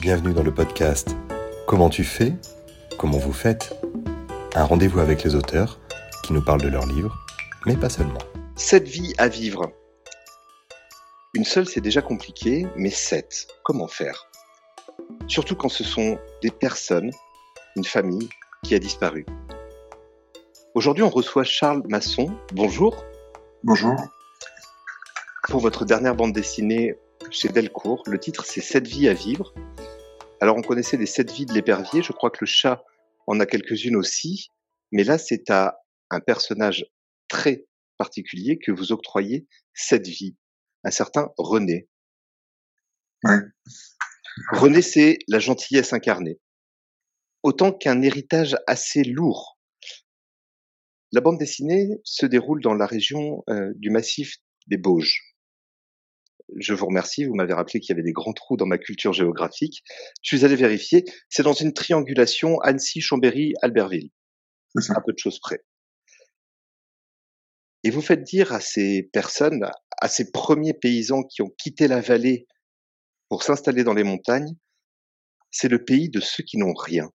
Bienvenue dans le podcast Comment tu fais Comment vous faites Un rendez-vous avec les auteurs qui nous parlent de leurs livres, mais pas seulement. Sept vies à vivre. Une seule, c'est déjà compliqué, mais sept, comment faire? Surtout quand ce sont des personnes, une famille qui a disparu. Aujourd'hui, on reçoit Charles Masson. Bonjour. Bonjour. Pour votre dernière bande dessinée chez Delcourt, le titre c'est Sept vies à vivre. Alors on connaissait les sept vies de l'épervier, je crois que le chat en a quelques-unes aussi, mais là c'est à un personnage très particulier que vous octroyez sept vies, un certain René. René, c'est la gentillesse incarnée, autant qu'un héritage assez lourd. La bande dessinée se déroule dans la région euh, du massif des Bauges je vous remercie. Vous m'avez rappelé qu'il y avait des grands trous dans ma culture géographique. Je suis allé vérifier. C'est dans une triangulation Annecy, Chambéry, Albertville. Un peu de choses près. Et vous faites dire à ces personnes, à ces premiers paysans qui ont quitté la vallée pour s'installer dans les montagnes, c'est le pays de ceux qui n'ont rien.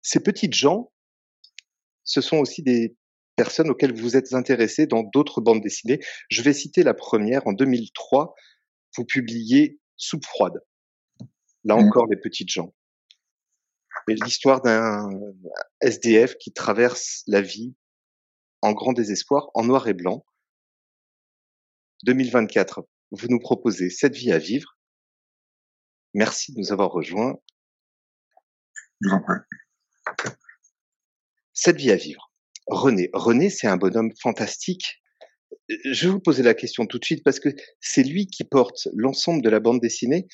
Ces petites gens, ce sont aussi des personnes auxquelles vous êtes intéressé dans d'autres bandes dessinées. Je vais citer la première. En 2003, vous publiez Soupe froide. Là mmh. encore, les petites gens. L'histoire d'un SDF qui traverse la vie en grand désespoir, en noir et blanc. 2024, vous nous proposez cette vie à vivre. Merci de nous avoir rejoints. Cette vie à vivre. René. René, c'est un bonhomme fantastique. Je vais vous poser la question tout de suite parce que c'est lui qui porte l'ensemble de la bande dessinée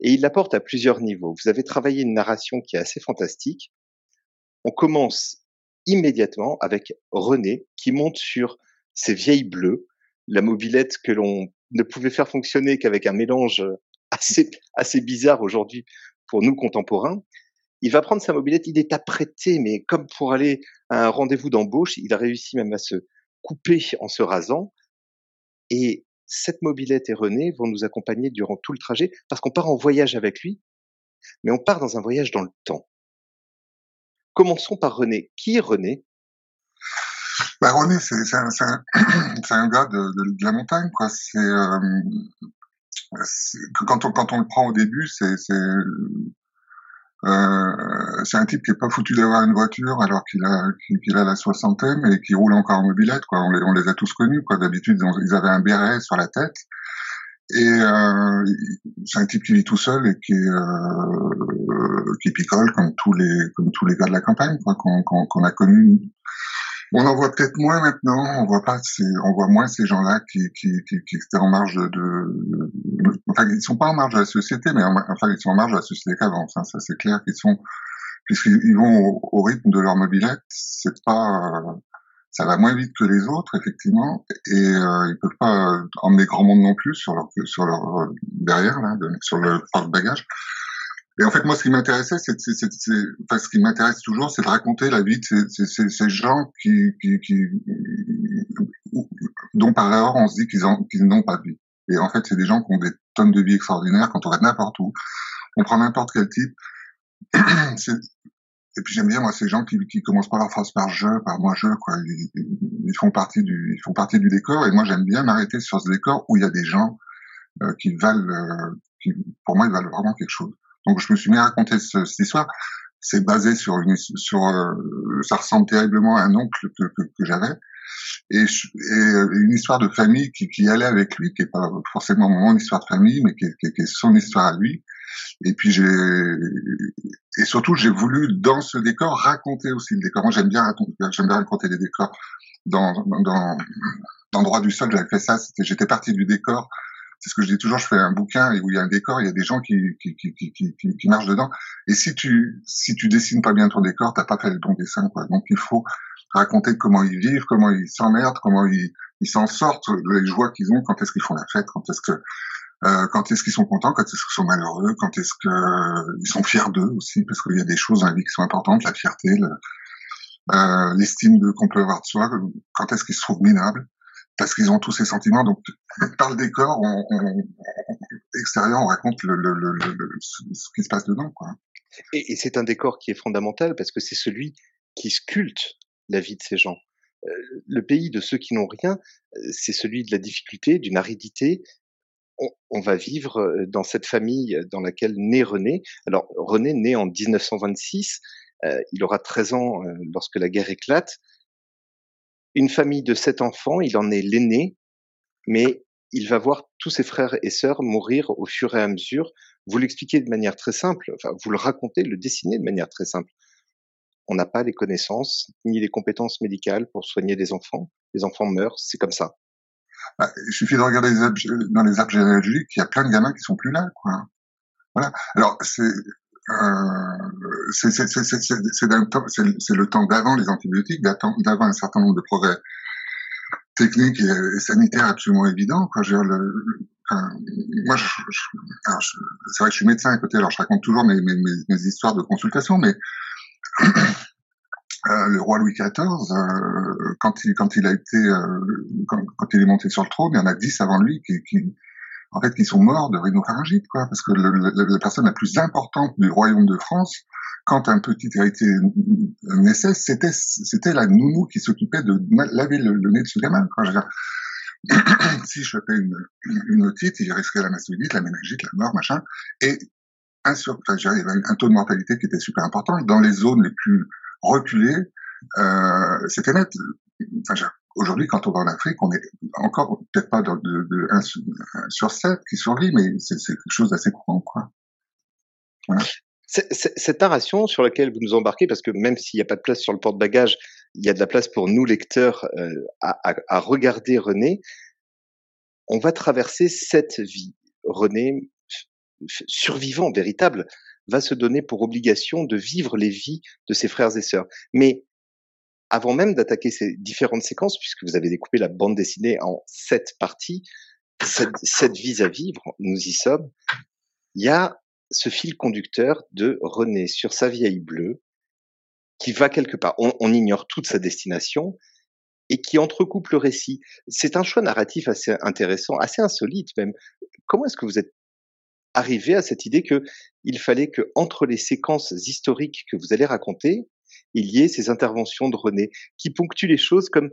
et il la porte à plusieurs niveaux. Vous avez travaillé une narration qui est assez fantastique. On commence immédiatement avec René qui monte sur ses vieilles bleues, la mobilette que l'on ne pouvait faire fonctionner qu'avec un mélange assez, assez bizarre aujourd'hui pour nous contemporains il va prendre sa mobilette, il est apprêté, mais comme pour aller à un rendez-vous d'embauche, il a réussi même à se couper en se rasant. Et cette mobilette et René vont nous accompagner durant tout le trajet parce qu'on part en voyage avec lui, mais on part dans un voyage dans le temps. Commençons par René. Qui est René? Bah, René, c'est un, un, gars de, la montagne, quoi. C'est euh, quand on quand on le prend au début, c'est euh, c'est un type qui est pas foutu d'avoir une voiture alors qu'il a qu'il a la soixantaine et qui roule encore en mobilette quoi. On les, on les a tous connus quoi. D'habitude ils avaient un béret sur la tête et euh, c'est un type qui vit tout seul et qui euh, qui picole comme tous les comme tous les gars de la campagne quoi qu'on qu'on a connus on en voit peut-être moins maintenant. On voit pas, on voit moins ces gens-là qui, qui, qui, qui étaient en marge de, de, enfin, ils sont pas en marge de la société, mais enfin, ils sont en marge de la société qu'avant. Ça, c'est clair qu'ils sont, puisqu'ils vont au, rythme de leur mobilette, c'est pas, ça va moins vite que les autres, effectivement, et euh, ils peuvent pas emmener grand monde non plus sur leur, sur leur derrière, là, sur le porte-bagages. Et en fait, moi, ce qui m'intéressait, c'est, enfin, ce qui m'intéresse toujours, c'est de raconter la vie de ces, ces, ces gens qui, qui, qui, dont par erreur on se dit qu'ils, qu'ils n'ont pas de vie. Et en fait, c'est des gens qui ont des tonnes de vie extraordinaires quand on va n'importe où. On prend n'importe quel type. et puis j'aime bien moi ces gens qui, qui commencent pas leur phrase par je, par moi je, quoi. Ils, ils, font partie du, ils font partie du décor. Et moi, j'aime bien m'arrêter sur ce décor où il y a des gens euh, qui valent, euh, qui, pour moi, ils valent vraiment quelque chose. Donc je me suis mis à raconter cette histoire. C'est basé sur une sur euh, ça ressemble terriblement à un oncle que, que, que j'avais et, et, euh, une histoire de famille qui, qui allait avec lui, qui est pas forcément mon histoire de famille, mais qui, qui, qui est son histoire à lui. Et puis j'ai et surtout j'ai voulu dans ce décor raconter aussi le décor. Moi j'aime bien raconter, j'aime bien raconter les décors. Dans dans dans droit du sol j'avais fait ça. J'étais parti du décor c'est ce que je dis toujours, je fais un bouquin où il y a un décor, il y a des gens qui, qui, qui, marchent dedans. Et si tu, si tu dessines pas bien ton décor, t'as pas fait le bon dessin. Donc il faut raconter comment ils vivent, comment ils s'emmerdent, comment ils, ils s'en sortent, les joies qu'ils ont, quand est-ce qu'ils font la fête, quand est-ce que, euh, quand est-ce qu'ils sont contents, quand est-ce qu'ils sont malheureux, quand est-ce que euh, sont fiers d'eux aussi, parce qu'il y a des choses dans la vie qui sont importantes, la fierté, euh, l'estime qu'on peut avoir de soi, quand est-ce qu'ils se trouvent minables. Parce qu'ils ont tous ces sentiments. Donc, par le décor, on, on, extérieur, on raconte le, le, le, ce qui se passe dedans. Quoi. Et, c'est un décor qui est fondamental parce que c'est celui qui sculpte la vie de ces gens. Euh, le pays de ceux qui n'ont rien, euh, c'est celui de la difficulté, d'une aridité. On, on, va vivre euh, dans cette famille dans laquelle naît René. Alors René naît en 1926, euh, il aura 13 ans lorsque la guerre éclate. Une famille de sept enfants, il en est l'aîné, mais il va voir tous ses frères et sœurs mourir au fur et à mesure. Vous l'expliquez de manière très simple, enfin vous le racontez, le dessinez de manière très simple on n'a pas les connaissances ni les compétences médicales pour soigner des enfants. Les enfants meurent, c'est comme ça. Bah, il suffit de regarder dans les arbres généalogiques, il y a plein de gamins qui sont plus là, quoi. Voilà. Alors c'est c'est le temps d'avant les antibiotiques, d'avant un certain nombre de progrès techniques et, sanitaires absolument évidents. Quoi. Je le, enfin, moi, c'est vrai que je suis médecin à côté, alors je raconte toujours mes, mes, mes histoires de consultation, mais Euh, le roi Louis XIV, euh, quand il quand il a été euh, quand, quand, il est monté sur le trône, il y en a dix avant lui qui, qui en fait qui sont morts de rhinopharyngite quoi, parce que le, la personne la plus importante du royaume de France, quand un petit héritier naissait, c'était c'était la nounou qui s'occupait de laver le, nez de ce gamin. Je si je fais une, une otite, il risquait la mastodite, la méningite, la mort, machin, et un, sur, enfin, il y avait un taux de mortalité qui était super important. Dans les zones les plus reculées, euh, c'était net. Enfin, Aujourd'hui, quand on va en Afrique, on est encore peut-être pas de, de, de 1 sur 7 qui survit, mais c'est quelque chose d'assez courant. Quoi. Voilà. Cette narration sur laquelle vous nous embarquez, parce que même s'il n'y a pas de place sur le porte-bagages, il y a de la place pour nous lecteurs euh, à, à, regarder René. On va traverser cette vie. René survivant véritable, va se donner pour obligation de vivre les vies de ses frères et sœurs. Mais avant même d'attaquer ces différentes séquences, puisque vous avez découpé la bande dessinée en sept parties, sept, vies à vivre, nous y sommes, il y a ce fil conducteur de René sur sa vieille bleue, qui va quelque part. On, ignore toute sa destination, et qui entrecoupe le récit. C'est un choix narratif assez intéressant, assez insolite même. Comment est-ce que vous êtes arriver à cette idée que il fallait que entre les séquences historiques que vous allez raconter, il y ait ces interventions de René qui ponctuent les choses comme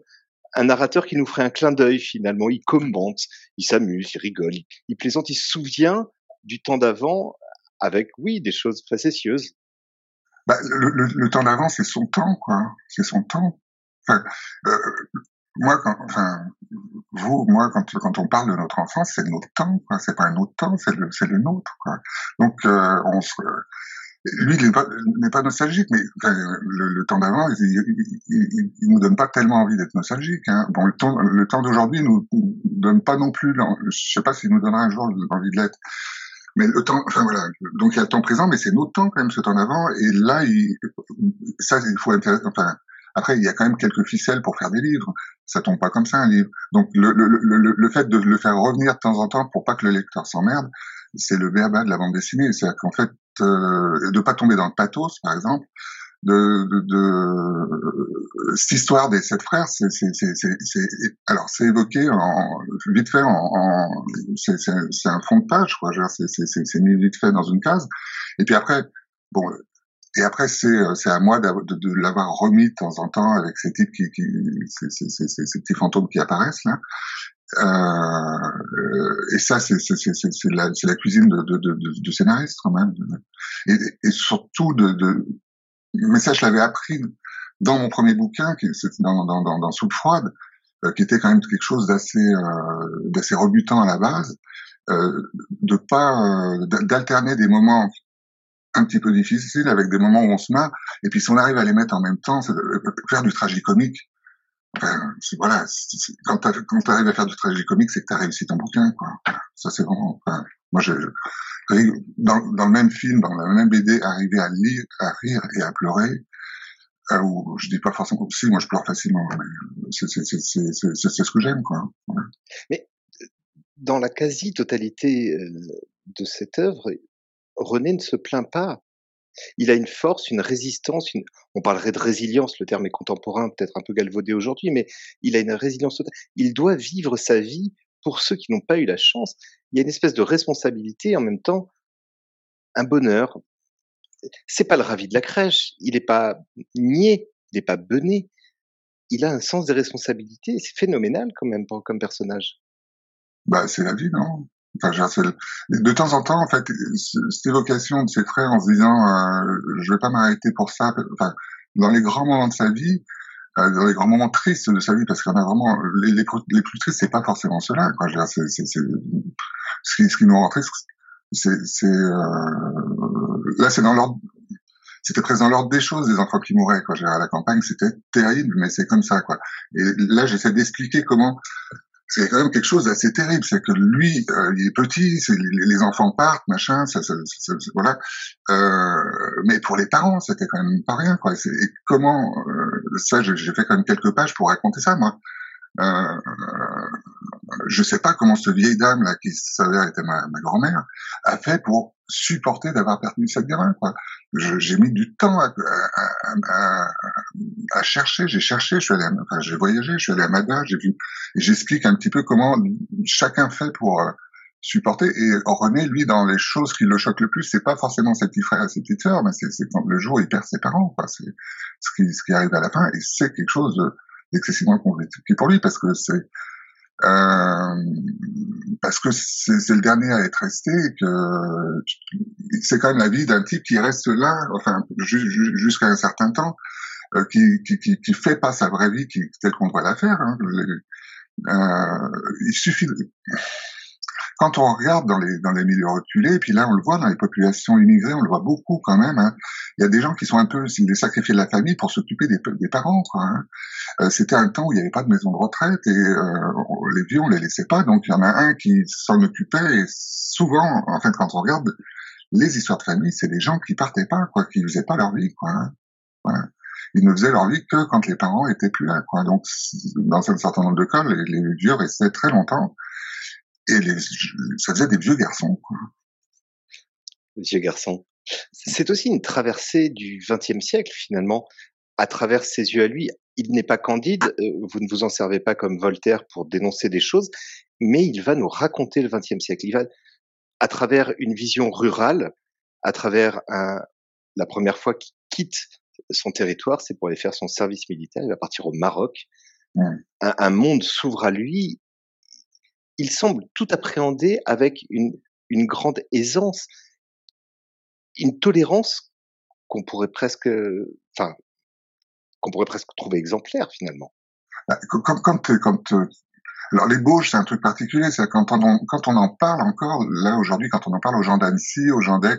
un narrateur qui nous ferait un clin d'œil finalement. Il commente, il s'amuse, il rigole, il, plaisante, il se souvient du temps d'avant avec, oui, des choses facétieuses. Bah, le, le, temps d'avant, c'est son temps, quoi. C'est son temps. Euh, moi, quand, enfin, vous, moi, quand, quand on parle de notre enfance, c'est notre temps, quoi. C'est pas un autre temps, c'est le, c'est le nôtre, quoi. Donc, euh, on se, lui, il n'est pas, nostalgique, mais enfin, le, temps d'avant, il, il, nous donne pas tellement envie d'être nostalgique. Hein. Bon, le temps, le temps d'aujourd'hui nous, donne pas non plus. Je sais pas s'il nous donnera un jour envie de l'être. Mais le temps, enfin voilà. Donc il y a le temps présent, mais c'est notre temps quand même, ce temps d'avant. Et là, il, ça, il faut. Enfin, après, il y a quand même quelques ficelles pour faire des livres. Ça tombe pas comme ça un livre. Donc le, le, le fait de le faire revenir de temps en temps pour pas que le lecteur s'emmerde, c'est le béaba de la bande dessinée. C'est-à-dire qu'en fait, euh, de pas tomber dans le pathos, par exemple, de, de, de cette histoire des sept frères, c'est, alors c'est évoqué en, vite fait, en, en c'est, un fond de page, quoi. C'est, mis vite fait dans une case. Et puis après, bon, et après, c'est euh, à moi de, de, l'avoir remis de temps en temps avec ces types qui, qui ces, ces, ces, petits fantômes qui apparaissent là. Euh, et ça, c'est la, la cuisine de, de, de, de scénariste quand même. Et, et surtout de, de, mais ça, je l'avais appris dans mon premier bouquin, qui dans, dans, dans, dans Soupe froide, euh, qui était quand même quelque chose d'assez euh, d'assez rebutant à la base, euh, de pas euh, d'alterner des moments un petit peu difficile avec des moments où on se marre. Et puis si on arrive à les mettre en même temps, faire du tragicomique. Enfin, voilà, quand tu arrives à faire du tragicomique, c'est que tu as réussi ton bouquin, quoi. Ça c'est vraiment. Enfin, moi, je, dans, le même film, dans la même BD, arriver à lire, à rire et à pleurer. Euh, ou je dis pas forcément si, moi je pleure facilement. C'est ce que j'aime, quoi. Mais dans la quasi-totalité euh, de cette œuvre, René ne se plaint pas Il a une force, une résistance, on parlerait de résilience, le terme est contemporain, peut-être un peu galvaudé aujourd'hui, mais il a une résilience totale. Il doit vivre sa vie pour ceux qui n'ont pas eu la chance. Il y a une espèce de responsabilité en même temps un bonheur. C'est pas le ravi de la crèche, il n'est pas niais, il n'est pas bené. Il a un sens des responsabilités, c'est phénoménal quand même comme personnage. Bah, c'est la vie, non? Enfin, de temps en temps, en fait, cette évocation de ses frères en se disant euh, je vais pas m'arrêter pour ça. Enfin, dans les grands moments de sa vie, euh, dans les grands moments tristes de sa vie, parce qu'on a vraiment les, plus tristes, c'est pas forcément cela. Quoi. Je veux dire, c'est, c'est, c'est, ce qui, ce qui nous rend triste, c'est, euh, là, c'est dans l'ordre. C'était présent dans l'ordre des choses, des enfants qui mouraient. Quoi. Je veux dire, à la campagne, c'était terrible, mais c'est comme ça. Quoi. Et là, j'essaie d'expliquer comment c'est quand même quelque chose d'assez terrible. C'est que lui, euh, il est petit, les, les, enfants partent, machin, ça, ça, ça, voilà. Euh, mais pour les parents, c'était quand même pas rien, quoi. Et comment euh, ça, j'ai fait quand même quelques pages pour raconter ça, moi. Je sais pas comment cette vieille dame là, qui s'avère était ma, ma grand-mère, a fait pour supporter d'avoir perdu cette gamin. J'ai mis du temps à, à, à, à chercher. J'ai cherché. Je suis allé, enfin, j'ai voyagé. Je suis allé à Mada. J'ai vu. J'explique un petit peu comment chacun fait pour euh, supporter. Et René, lui, dans les choses qui le choquent le plus, c'est pas forcément ses petits frères et ses petites sœurs, mais c'est quand le jour il perd ses parents. C'est ce qui, ce qui arrive à la fin. Et c'est quelque chose d'excessivement compliqué pour lui parce que c'est parce que c'est le dernier à être resté que c'est quand même la vie d'un type qui reste là, enfin jusqu'à un certain temps, euh, qui, qui, qui, qui, fait pas sa vraie vie qui, telle qu'on doit la faire. Hein. Euh, il suffit de quand on regarde dans les, dans les milieux reculés, puis là on le voit dans les populations immigrées, on le voit beaucoup quand même, hein. il y a des gens qui sont un peu des sacrifiés de la famille pour s'occuper des, des, parents. Hein. Euh, C'était un temps où il n'y avait pas de maison de retraite et euh, les vieux on les laissait pas, donc il y en a un qui s'en occupait et souvent, en fait quand on regarde les histoires de famille, c'est des gens qui partaient pas, quoi, qui faisaient pas leur vie, quoi. Hein. Ils ne faisaient leur vie que quand les parents étaient plus là. Quoi. Donc, dans un certain nombre de cas, les, les vieux restaient très longtemps et les, ça faisait des vieux garçons. Quoi. Vieux garçons. C'est aussi une traversée du XXe siècle finalement, à travers ses yeux à lui. Il n'est pas candide, euh, vous ne vous en servez pas comme Voltaire pour dénoncer des choses, mais il va nous raconter le XXe siècle. Il va, à travers une vision rurale, à travers un, la première fois qu'il quitte son territoire, c'est pour aller faire son service militaire. Il va partir au Maroc. Un, un, monde s'ouvre à lui il semble tout appréhender avec une, grande aisance, une tolérance qu'on pourrait presque, enfin, qu'on pourrait presque trouver exemplaire finalement. Bah, quand, quand, quand, euh, alors les Bauges, c'est un truc particulier, c'est quand on, quand on en parle encore, là aujourd'hui, quand on en parle aux gens d'Annecy, aux gens d'Aix,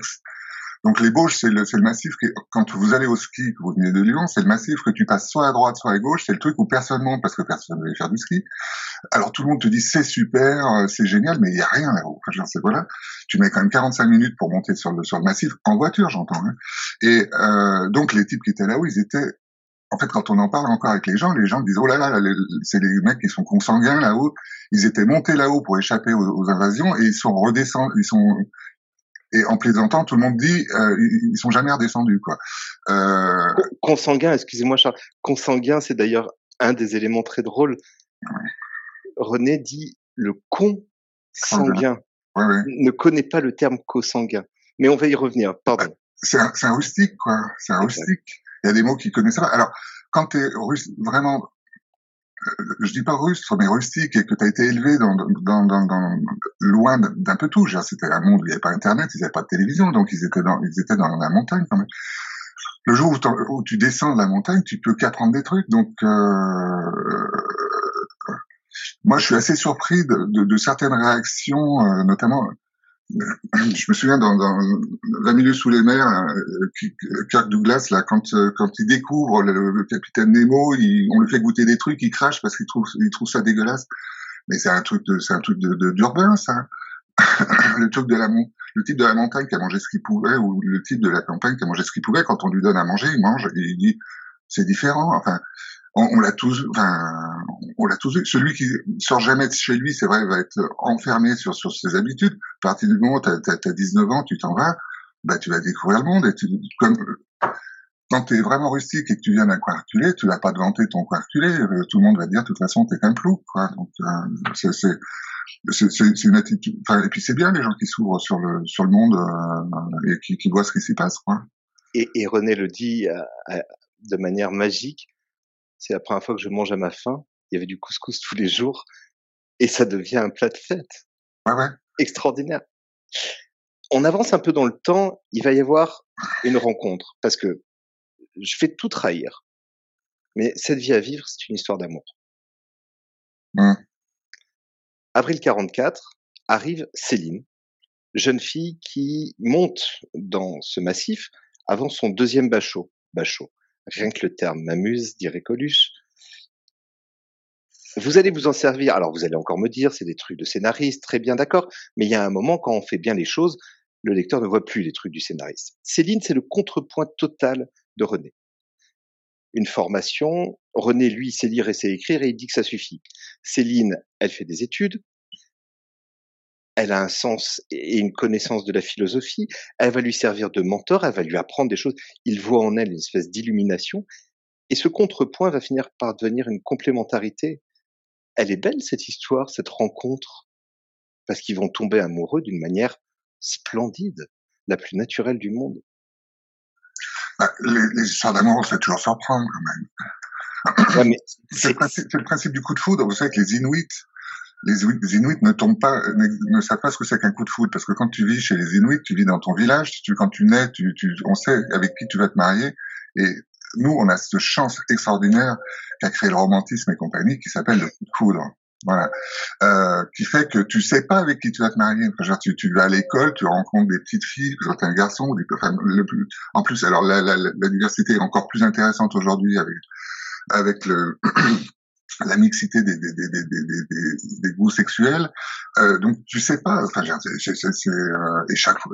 donc les Bauges, c'est le, le, massif que quand vous allez au ski, que vous venez de Lyon, c'est le massif que tu passes soit à droite, soit à gauche. C'est le truc où personne monte parce que personne ne veut faire du ski. Alors tout le monde te dit c'est super, euh, c'est génial, mais il y a rien là-haut. Enfin, voilà, tu mets quand même 45 minutes pour monter sur le sur le massif en voiture, j'entends. Hein. Et euh, donc les types qui étaient là-haut, ils étaient en fait, quand on en parle encore avec les gens, les gens disent oh là là, c'est les mecs qui sont consanguins là-haut. Ils étaient montés là-haut pour échapper aux, aux, invasions et ils sont redescendus, ils sont et en plaisantant, tout le monde dit euh, ils sont jamais redescendus quoi. Euh... Consanguin, excusez-moi Charles, consanguin, c'est d'ailleurs un des éléments très drôles. René dit le con sanguin. Ouais, ouais. Ne connaît pas le terme co-sanguin. Mais on va y revenir. Pardon. C'est un, un, rustique quoi. C'est un rustique. Il y a des mots qu'il connaissent pas. Alors quand tu es vraiment je dis pas rustre, mais rustique, et que tu as été élevé dans, dans, dans, dans loin d'un peu tout. C'était un monde où il n'y avait pas Internet, ils n'avaient pas de télévision, donc ils étaient dans, ils étaient dans la montagne quand même. Le jour où, où tu descends de la montagne, tu peux qu'apprendre des trucs. Donc, euh, moi, je suis assez surpris de, de, de certaines réactions, euh, notamment je me souviens dans, dans 20 milieux sous les mers, euh, Kirk Douglas, là, quand, euh, quand il découvre le, capitaine Nemo, il, on lui fait goûter des trucs, il crache parce qu'il trouve, il trouve ça dégueulasse. Mais c'est un truc de, c'est un truc de, d'urbain, ça. le truc de la type de la montagne qui a mangé ce qu'il pouvait, ou le type de la campagne qui a mangé ce qu'il pouvait, quand on lui donne à manger, il mange et il dit, c'est différent. Enfin, on, l'a tous, enfin, on l'a tous vu. Celui qui sort jamais de chez lui, c'est vrai, va être enfermé sur, sur ses habitudes. À partir du moment où tu as, 19 ans, tu t'en vas, bah tu vas découvrir le monde et tu, comme quand tu es vraiment rustique et que tu viens d'un coin tu vas pas te vanter ton coin euh, tout le monde va te dire de toute façon t'es qu'un plou quoi. Donc euh, c'est et puis c'est bien les gens qui s'ouvrent sur le sur le monde euh, et qui, voient ce qui s'y passe quoi. Et, René le dit de manière magique. C'est la première fois que je mange à ma faim. Il y avait du couscous tous les jours et ça devient un plat de fête. Ouais ouais. Extraordinaire on avance un peu dans le temps, il va y avoir une rencontre, parce que je vais tout trahir. Mais cette vie à vivre, c'est une histoire d'amour. Mmh. Avril 44, arrive Céline, jeune fille qui monte dans ce massif avant son deuxième bachot. Bachot. Rien que le terme m'amuse, dirait Coluche. Vous allez vous en servir. Alors, vous allez encore me dire, c'est des trucs de scénariste, très bien, d'accord. Mais il y a un moment, quand on fait bien les choses, le lecteur ne voit plus les trucs du scénariste. Céline, c'est le contrepoint total de René. Une formation, René, lui, sait lire et sait écrire et il dit que ça suffit. Céline, elle fait des études, elle a un sens et une connaissance de la philosophie, elle va lui servir de mentor, elle va lui apprendre des choses, il voit en elle une espèce d'illumination, et ce contrepoint va finir par devenir une complémentarité elle est belle cette histoire, cette rencontre, parce qu'ils vont tomber amoureux d'une manière splendide, la plus naturelle du monde. Bah, les, histoires d'amour, c'est toujours surprendre quand même. c'est le, principe du coup de foudre. Vous savez que les Inuits, les, Inuits ne tombent pas, ne, savent pas ce que c'est qu'un coup de foudre, parce que quand tu vis chez les Inuits, tu vis dans ton village, tu, quand tu nais, tu, tu, on sait avec qui tu vas te marier, et nous, on a cette chance extraordinaire qu'a créé le romantisme et compagnie qui s'appelle le coup de foudre. Voilà, euh, qui fait que tu sais pas avec qui tu vas te marier. Genre, tu, tu vas à l'école, tu rencontres des petites filles, quand t'es un garçon, des, enfin, le plus, en plus, alors la, la, la, diversité est encore plus intéressante aujourd'hui avec avec le la mixité des, des, des, des, des goûts sexuels. Euh, donc tu sais pas. Enfin, c'est, c'est, euh, et chaque fois,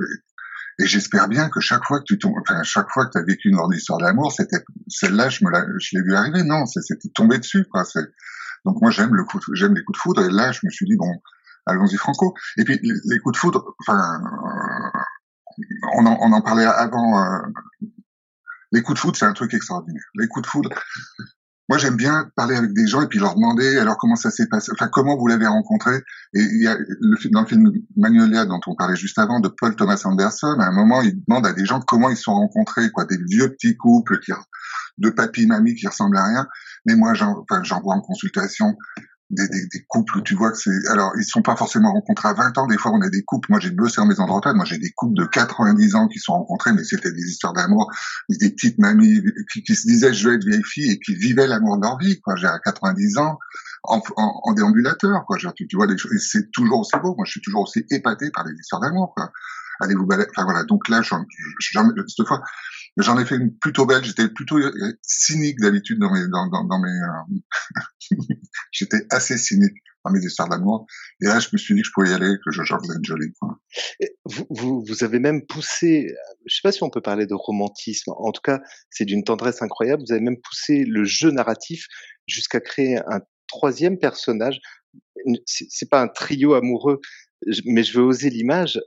et j'espère bien que chaque fois que tu tombes, enfin, chaque fois que tu as vécu une grande histoire d'amour, c'était celle-là, je me je l'ai vu arriver. Non, c'était tombé dessus, quoi. Donc moi, j'aime le coup, j'aime les coups de foudre. Et là, je me suis dit bon, allons-y franco. Et puis les, coups de foudre, enfin, euh, on, en, on en parlait avant. Euh, les coups de foudre, c'est un truc extraordinaire. Les coups de foudre, moi, j'aime bien parler avec des gens et puis leur demander alors comment ça s'est passé, enfin comment vous l'avez rencontré. Et il y a le, dans le film Magnolia dont on parlait juste avant de Paul Thomas Anderson, à un moment, il demande à des gens comment ils se sont rencontrés, quoi, des vieux petits couples qui de papy mamie qui ressemblent à rien. Mais moi, j'en enfin, vois en consultation des, des, des, couples où tu vois que c'est alors ils sont pas forcément rencontrés à 20 ans. Des fois on a des couples. Moi j'ai bossé en maison de retraite. Moi j'ai des couples de 90 ans qui sont rencontrés mais c'était des histoires d'amour des petites mamies qui, qui, se disaient je vais être vieille fille et qui vivaient l'amour de leur vie quoi. J'ai à 90 ans en, en, en déambulateur quoi. Tu, tu vois des choses. C'est toujours aussi beau. Moi je suis toujours aussi épaté par les histoires d'amour quoi. Allez vous balader? Enfin voilà. Donc là j'en, cette fois J'en ai fait une plutôt belle. J'étais plutôt euh, cynique d'habitude dans mes, dans, dans, dans mes. Euh, j'étais assez cynique dans mes histoires d'amour. Et là, je me suis dit que je pouvais y aller, que je faisais une jolie. Vous, vous, vous avez même poussé. Je sais pas si on peut parler de romantisme. En tout cas, c'est d'une tendresse incroyable. Vous avez même poussé le jeu narratif jusqu'à créer un troisième personnage. C'est pas un trio amoureux, mais je veux oser l'image.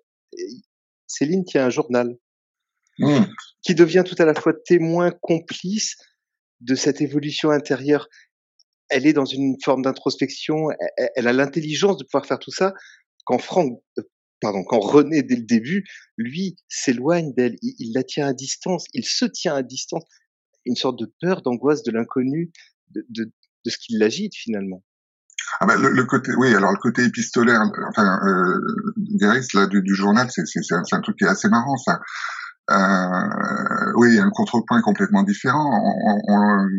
Céline tient un journal. Mmh. qui devient tout à la fois témoin complice de cette évolution intérieure. Elle est dans une forme d'introspection, elle, a l'intelligence de pouvoir faire tout ça. Quand Franck, euh, pardon, quand René dès le début, lui s'éloigne d'elle, il, la tient à distance, il se tient à distance, une sorte de peur, d'angoisse de l'inconnu, de, de, de, ce qui l'agite finalement. Ah ben, le, côté, oui, alors le côté épistolaire, enfin, euh, là du, du journal, c'est un, un, truc qui est assez marrant, ça. Euh, oui, un contrepoint complètement différent. On, on,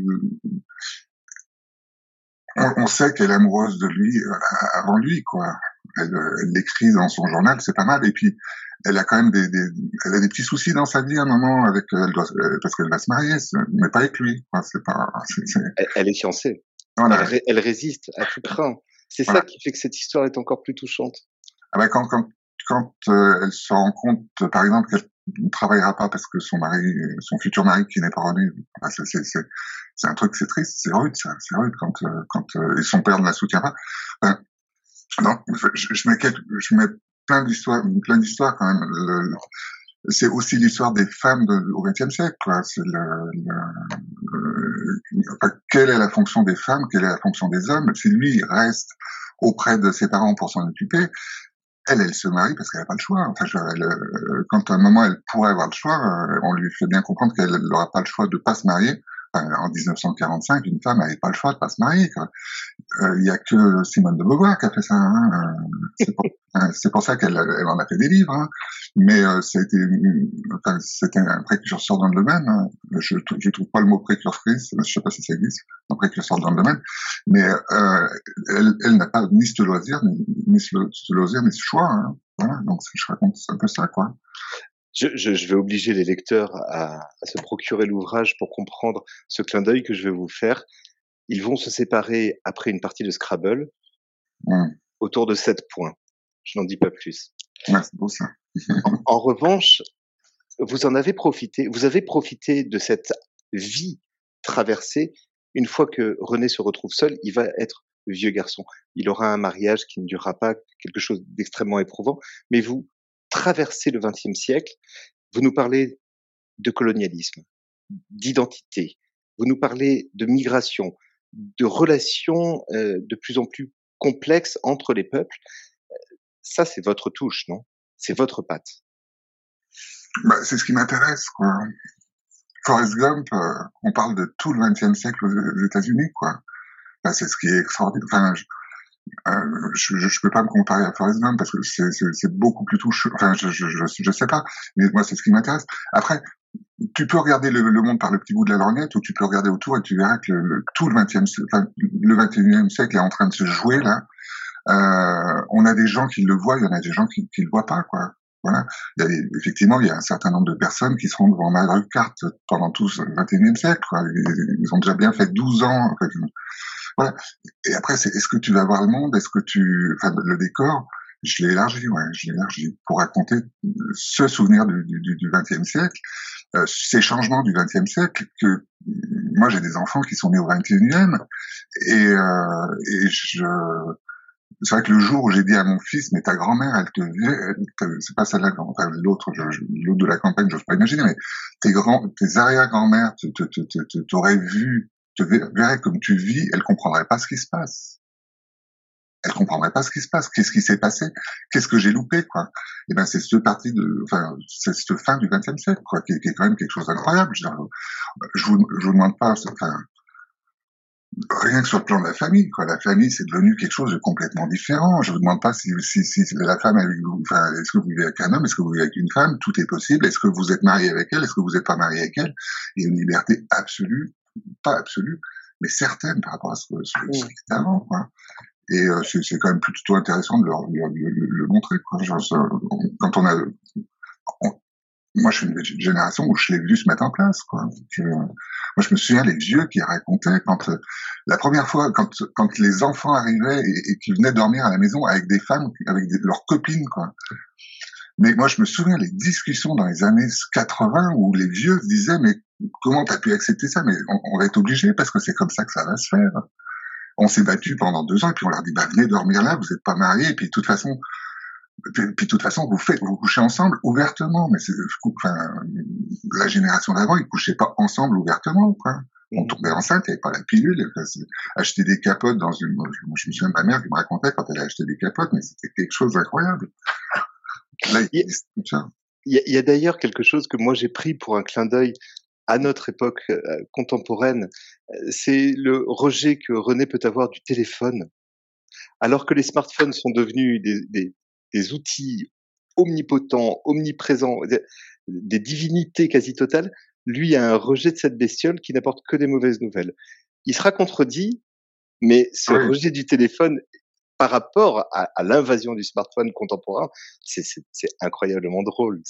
on, sait qu'elle est amoureuse de lui euh, avant lui, quoi. Elle l'écrit dans son journal, c'est pas mal. Et puis, elle a quand même des, des, elle a des petits soucis dans sa vie à un moment avec, elle doit, euh, parce qu'elle va se marier, mais pas avec lui. C'est pas. Elle, est fiancée. Elle, elle, résiste à tout craint. C'est ça qui fait que cette histoire est encore plus touchante. Ah ben quand, quand, quand euh, elle se rend compte, par exemple, qu'elle ne travaillera pas parce que son mari, son futur mari qui n'est pas rené, c'est un truc, c'est triste, c'est rude, c'est rude quand euh, quand euh, et son père ne la soutient pas. Ben, non, je, je, mets je mets plein d'histoires, plein d'histoires quand même. Le, c'est aussi l'histoire des femmes au XXe siècle. Quoi. C'est le, le, quelle est la fonction des femmes, quelle est la fonction des hommes Si lui reste auprès de ses parents pour s'en occuper, elle, elle se marie parce qu'elle n'a pas le choix. Enfin, elle, euh, quand à un moment elle pourrait avoir le choix, euh, on lui fait bien comprendre qu'elle n'aura pas le choix de pas se marier en 1945, une femme n'avait pas le choix de pas se marier. Euh, il y a que Simone de Beauvoir qui a fait ça. Hein. Euh, euh, c'est pour, ça qu'elle elle en a fait des livres. Hein. Mais euh, c'était enfin, un précurseur dans le domaine. Hein. Je ne trouve pas le mot précursrice, je sais pas si ça existe, un précurseur dans le domaine. Mais euh, elle, elle n'a pas ni ce loisir, ni, ni ce loisir, ni ce choix. Hein. Voilà, donc je raconte un peu ça, quoi je, je, je, vais obliger les lecteurs à, à se procurer l'ouvrage pour comprendre ce clin d'œil que je vais vous faire. Ils vont se séparer après une partie de Scrabble mmh. autour de 7 points. Je n'en dis pas plus. Ouais, c'est beau ça. en, en, revanche, vous en avez profité, vous avez profité de cette vie traversée. Une fois que René se retrouve seul, il va être vieux garçon. Il aura un mariage qui ne durera pas, quelque chose d'extrêmement éprouvant, mais vous, traverser le XXe siècle, vous nous parlez de colonialisme, d'identité, vous nous parlez de migration, de relations euh, de plus en plus complexes entre les peuples. Ça, c'est votre touche, non? C'est votre patte. Bah, c'est ce qui m'intéresse, quoi. Forrest Gump, euh, on parle de tout le XXe siècle aux États-Unis, quoi. Bah, c'est ce qui est extraordinaire. Euh, je, je, peux pas me comparer à Gump parce que c'est beaucoup plus touchant. Enfin, je, je, je, je sais pas, mais moi c'est ce qui m'intéresse. Après, tu peux regarder le, le, monde par le petit bout de la lorgnette ou tu peux regarder autour et tu verras que le, tout le 20e, enfin, le 21e siècle est en train de se jouer là. Euh, on a des gens qui le voient, il y en a des gens qui, qui le voient pas, quoi. Voilà. Il y a, effectivement, il y a un certain nombre de personnes qui seront devant Mario Kart pendant tout le 21e siècle. Quoi. Ils, ont déjà bien fait 12 ans. Voilà. Et après, c'est est-ce que tu vas voir le monde? Est-ce que tu, enfin, le décor, je l'ai élargi, ouais, je l'ai élargi pour raconter ce souvenir du, du, du XXe siècle, euh, ces changements du XXe siècle que moi j'ai des enfants qui sont nés au XXIe et, euh, et je c'est vrai que le jour où j'ai dit à mon fils, mais ta grand-mère, elle te c'est pas celle-là, enfin, l'autre, l'autre de la campagne, j'ose pas imaginer, mais tes grands, tes arrière-grand-mères t'auraient vu te verrait comme tu vis, elle comprendrait pas ce qui se passe. Elle comprendrait pas ce qui se passe. Qu'est-ce qui s'est passé? Qu'est-ce que j'ai loupé, quoi? Et eh ben, c'est cette partie de, enfin, c'est cette fin du XXe siècle, quoi, qui, est quand même quelque chose d'incroyable. Je, je, vous, je vous demande pas, enfin, rien que sur le plan de la famille, quoi. La famille, c'est devenu quelque chose de complètement différent. Je vous demande pas si, si, si la femme avec vous, enfin, est-ce que vous vivez avec un homme, est-ce que vous vivez avec une femme, tout est possible. Est-ce que vous êtes marié avec elle, est-ce que vous n'êtes pas marié avec elle? Il y a une liberté absolue pas absolue, mais certaine par rapport à ce, ce, ce qui était avant. Quoi. Et euh, c'est quand même plutôt intéressant de le, montrer. Quoi. Genre, quand on a, on, moi, je suis une génération où je l'ai vu se mettre en place. Quoi. Je, moi, je me souviens les vieux qui racontaient quand la première fois, quand, quand les enfants arrivaient et, et qu'ils venaient dormir à la maison avec des femmes, avec des, leurs copines, quoi. Mais moi, je me souviens les discussions dans les années 80 où les vieux disaient, mais comment t'as pu accepter ça? Mais on, on, va être obligé parce que c'est comme ça que ça va se faire. On s'est battu pendant deux ans et puis on leur dit, bah venez dormir là, vous n'êtes pas mariés. Et puis de toute façon, puis, puis de toute façon, vous faites, vous couchez ensemble ouvertement. Mais c'est, enfin, la génération d'avant, ils couchaient pas ensemble ouvertement, quoi. On tombait enceinte, il n'y avait pas la pilule. Acheter des capotes dans une, je me souviens de ma mère qui me racontait quand elle a acheté des capotes, mais c'était quelque chose d'incroyable. Là, il y a, il y a d'ailleurs quelque chose que moi j'ai pris pour un clin d'œil à notre époque euh, contemporaine, c'est le rejet que René peut avoir du téléphone. Alors que les smartphones sont devenus des, des, des outils omnipotents, omniprésents, des, des, divinités quasi totales, lui a un rejet de cette bestiole qui n'apporte que des mauvaises nouvelles. Il sera contredit, mais ce oui. rejet du téléphone par rapport à, à l'invasion du smartphone contemporain, c'est incroyablement drôle.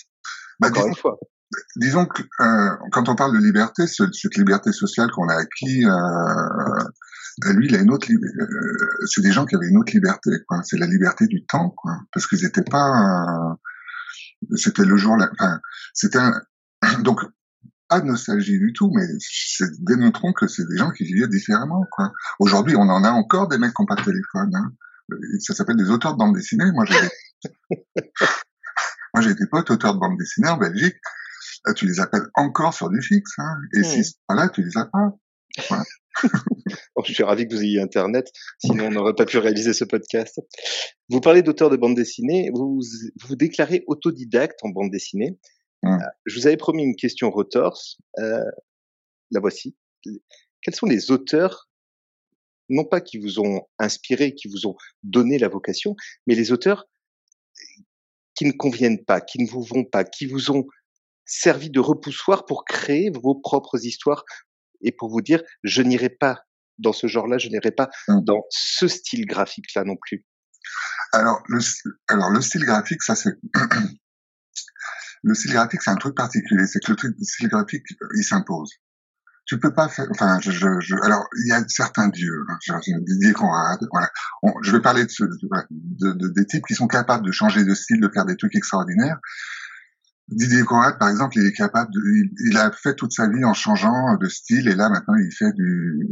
Bah, Encore une fois disons que euh, quand on parle de liberté, ce, cette liberté sociale qu'on a acquis, euh, lui, il a une autre. Euh, c'est des gens qui avaient une autre liberté. C'est la liberté du temps, quoi, parce qu'ils n'étaient pas. Euh, c'était le jour. Enfin, c'était donc pas de nostalgie du tout, mais démontrons que c'est des gens qui vivaient différemment. Aujourd'hui, on en a encore des mecs qui n'ont pas de téléphone. Hein. Ça s'appelle des auteurs de bande dessinée. Moi, j'avais Moi, j'ai des potes auteurs de bande dessinée en Belgique. Tu les appelles encore sur du fixe. Hein. Et mmh. si pas là, tu les as pas. Voilà. je suis ravi que vous ayez Internet, sinon on n'aurait pas pu réaliser ce podcast. Vous parlez d'auteur de bande dessinée, vous vous déclarez autodidacte en bande dessinée. Mmh. Euh, je vous avais promis une question Rotors, euh, la voici. Quels sont les auteurs, non pas qui vous ont inspiré, qui vous ont donné la vocation, mais les auteurs qui ne conviennent pas, qui ne vous vont pas, qui vous ont servi de repoussoir pour créer vos propres histoires et pour vous dire, je n'irai pas dans ce genre-là, je n'irai pas mmh. dans ce style graphique-là non plus. Alors le, alors le style graphique, ça c'est le style graphique, c'est un truc particulier. C'est que le, style graphique, il s'impose. Tu peux pas faire. Enfin, je, je, alors il y a certains dieux, hein, Didier Conrad. Voilà. je vais parler de, de, de, des types qui sont capables de changer de style, de faire des trucs extraordinaires. Didier Conrad, par exemple, il est capable de, il, a fait toute sa vie en changeant de style et là maintenant il fait du,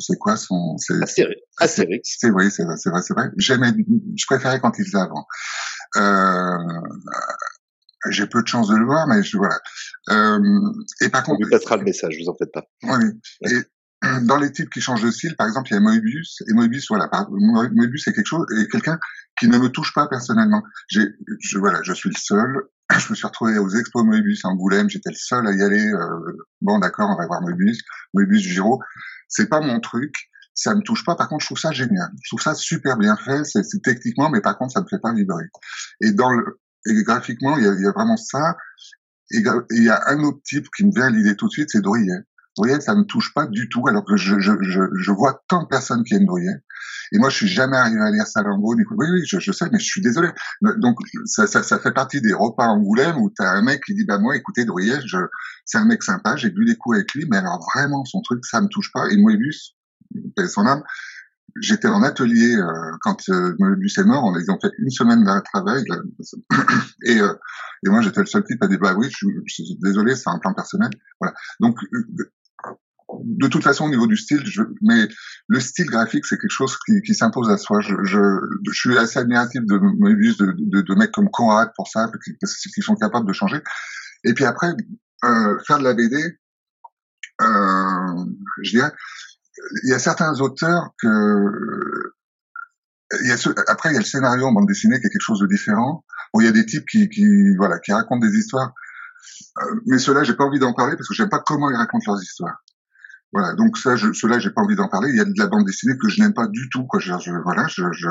c'est quoi son, c'est Astérix. C'est vrai, c'est vrai, c'est vrai, c'est vrai. J'aimais, je préférais quand il faisait avant. Euh, j'ai peu de chance de le voir, mais je, voilà. Euh, et par contre, on lui passera le message, vous en faites pas. Oui. Et dans les types qui changent de style, par exemple, il y a Moebius et Moebius, voilà, Moebius c'est quelque chose et quelqu'un qui ne me touche pas personnellement. Je, voilà, je suis le seul. Je me suis retrouvé aux expos Moebius à Angoulême, j'étais le seul à y aller. Euh, bon, d'accord, on va voir Moebius, Moebius Giro. C'est pas mon truc, ça me touche pas. Par contre, je trouve ça génial. Je trouve ça super bien fait. C'est techniquement, mais par contre, ça me fait pas vibrer. Et dans le, et graphiquement, il y a, y a vraiment ça. Et il y a un autre type qui me vient à l'idée tout de suite, c'est Drouillet. Drouillet, ça me touche pas du tout, alors que je, je, je, je vois tant de personnes qui aiment Drouillet. Et moi, je suis jamais arrivé à lire Salambo. Oui, oui, je, je, sais, mais je suis désolé. Donc, ça, ça, ça fait partie des repas Angoulême où tu as un mec qui dit, bah moi, écoutez, Drouillet, c'est un mec sympa, j'ai bu des coups avec lui, mais alors vraiment, son truc, ça me touche pas. Et Moebius, son âme, j'étais en atelier euh, quand euh, Moebius est mort. On ont fait une semaine de travail et, euh, et moi j'étais le seul type à dire bah oui, je, suis désolé, c'est un plan personnel. Voilà. Donc de toute façon au niveau du style, mais le style graphique c'est quelque chose qui, s'impose à soi. Je, suis assez admiratif de de, de, mecs comme Conrad pour ça, parce qu'ils sont capables de changer. Et puis après, euh, faire de la BD, euh, je dirais, il y a certains auteurs que y a après il y a le scénario en bande dessinée qui est quelque chose de différent où il y a des types qui, qui voilà qui racontent des histoires euh, mais ceux-là j'ai pas envie d'en parler parce que j'aime pas comment ils racontent leurs histoires voilà donc ça je, ceux-là j'ai pas envie d'en parler il y a de la bande dessinée que je n'aime pas du tout quoi je, je voilà je, je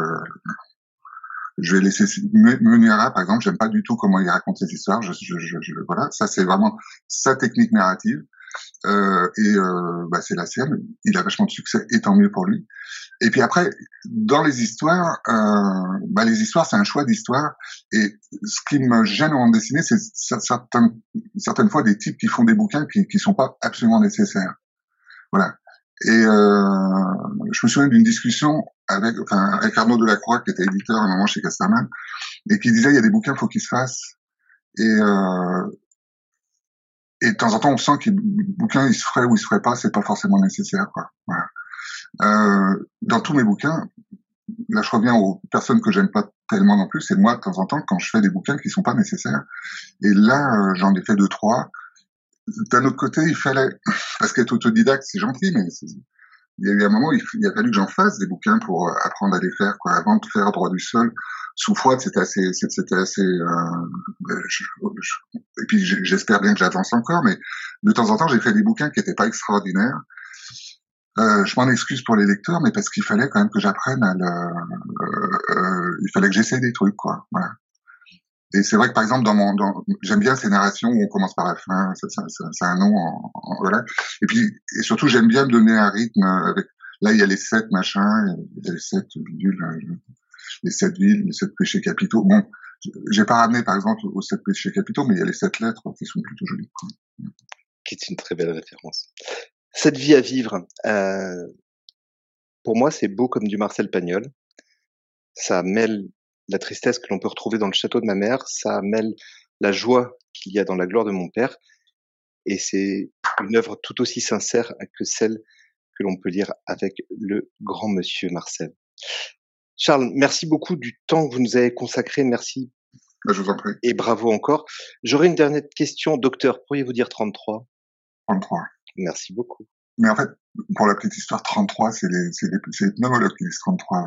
je vais laisser Meuniera, par exemple, j'aime pas du tout comment il raconte ses histoires. Je, voilà, ça c'est vraiment sa technique narrative. Euh, et euh, bah, c'est la sienne. Il a vachement de succès, et tant mieux pour lui. Et puis après, dans les histoires, euh, bah, les histoires, c'est un choix d'histoire. Et ce qui me gêne en dessiner, c'est certaines, certaines fois des types qui font des bouquins qui, qui sont pas absolument nécessaires. Voilà. Et euh, je me souviens d'une discussion avec, enfin, avec Arnaud Delacroix, qui était éditeur à un moment chez Casterman, et qui disait il y a des bouquins, faut qu'ils se fassent. Et, euh, et de temps en temps, on sent que bouquin, il se ferait ou il se ferait pas, c'est pas forcément nécessaire, quoi. Voilà. Euh, dans tous mes bouquins, là, je reviens aux personnes que j'aime pas tellement non plus, c'est moi, de temps en temps, quand je fais des bouquins qui sont pas nécessaires. Et là, euh, j'en ai fait deux, trois. D'un autre côté, il fallait, parce qu'être autodidacte, c'est gentil, mais il y a eu un moment, il, a fallu que j'en fasse des bouquins pour euh, apprendre à les faire, quoi. Avant de faire droit du sol, sous froide, c'était assez, c'était assez. Euh, et puis j'espère bien que j'avance encore, mais de temps en temps, j'ai fait des bouquins qui n'étaient pas extraordinaires. Euh, je m'en excuse pour les lecteurs, mais parce qu'il fallait quand même que j'apprenne à le. Euh, euh il fallait que j'essaie des trucs, quoi. Voilà. Et c'est vrai que par exemple, dans mon, dans, j'aime bien ces narrations où on commence par la fin, ça, ça, ça, ça un nom, en, voilà. Et puis, et surtout, j'aime bien me donner un rythme avec. Là, il y a les sept machins, il y a les sept bidules les sept villes, les sept péchés capitaux. Bon, j'ai pas ramené par exemple aux sept péchés capitaux, mais il y a les sept lettres qui sont plutôt jolies. Qui est une très belle référence. Cette vie à vivre, euh, pour moi, c'est beau comme du Marcel Pagnol. Ça mêle la tristesse que l'on peut retrouver dans le château de ma mère, ça mêle la joie qu'il y a dans la gloire de mon père, et c'est une œuvre tout aussi sincère que celle que l'on peut lire avec le grand monsieur Marcel. Charles, merci beaucoup du temps que vous nous avez consacré. Merci Bah, je vous en prie. Et bravo encore. J'aurais une dernière question, docteur. Pourriez-vous dire 33 33. Merci beaucoup. Mais en fait, pour la petite histoire, 33, c'est les, c'est les, c'est les pneumologues qui disent 33.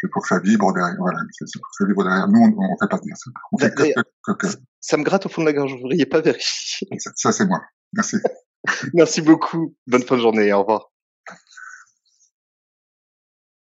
C'est pour que ça vibre derrière. Voilà, c'est pour que ça vibre derrière. Nous, on, on fait pas dire ça. On fait que, que, que, Ça me gratte au fond de la gorge. Vous ne voudriez pas vérifier. Ça, ça c'est moi. Merci. Merci beaucoup. Bonne fin de journée. Au revoir.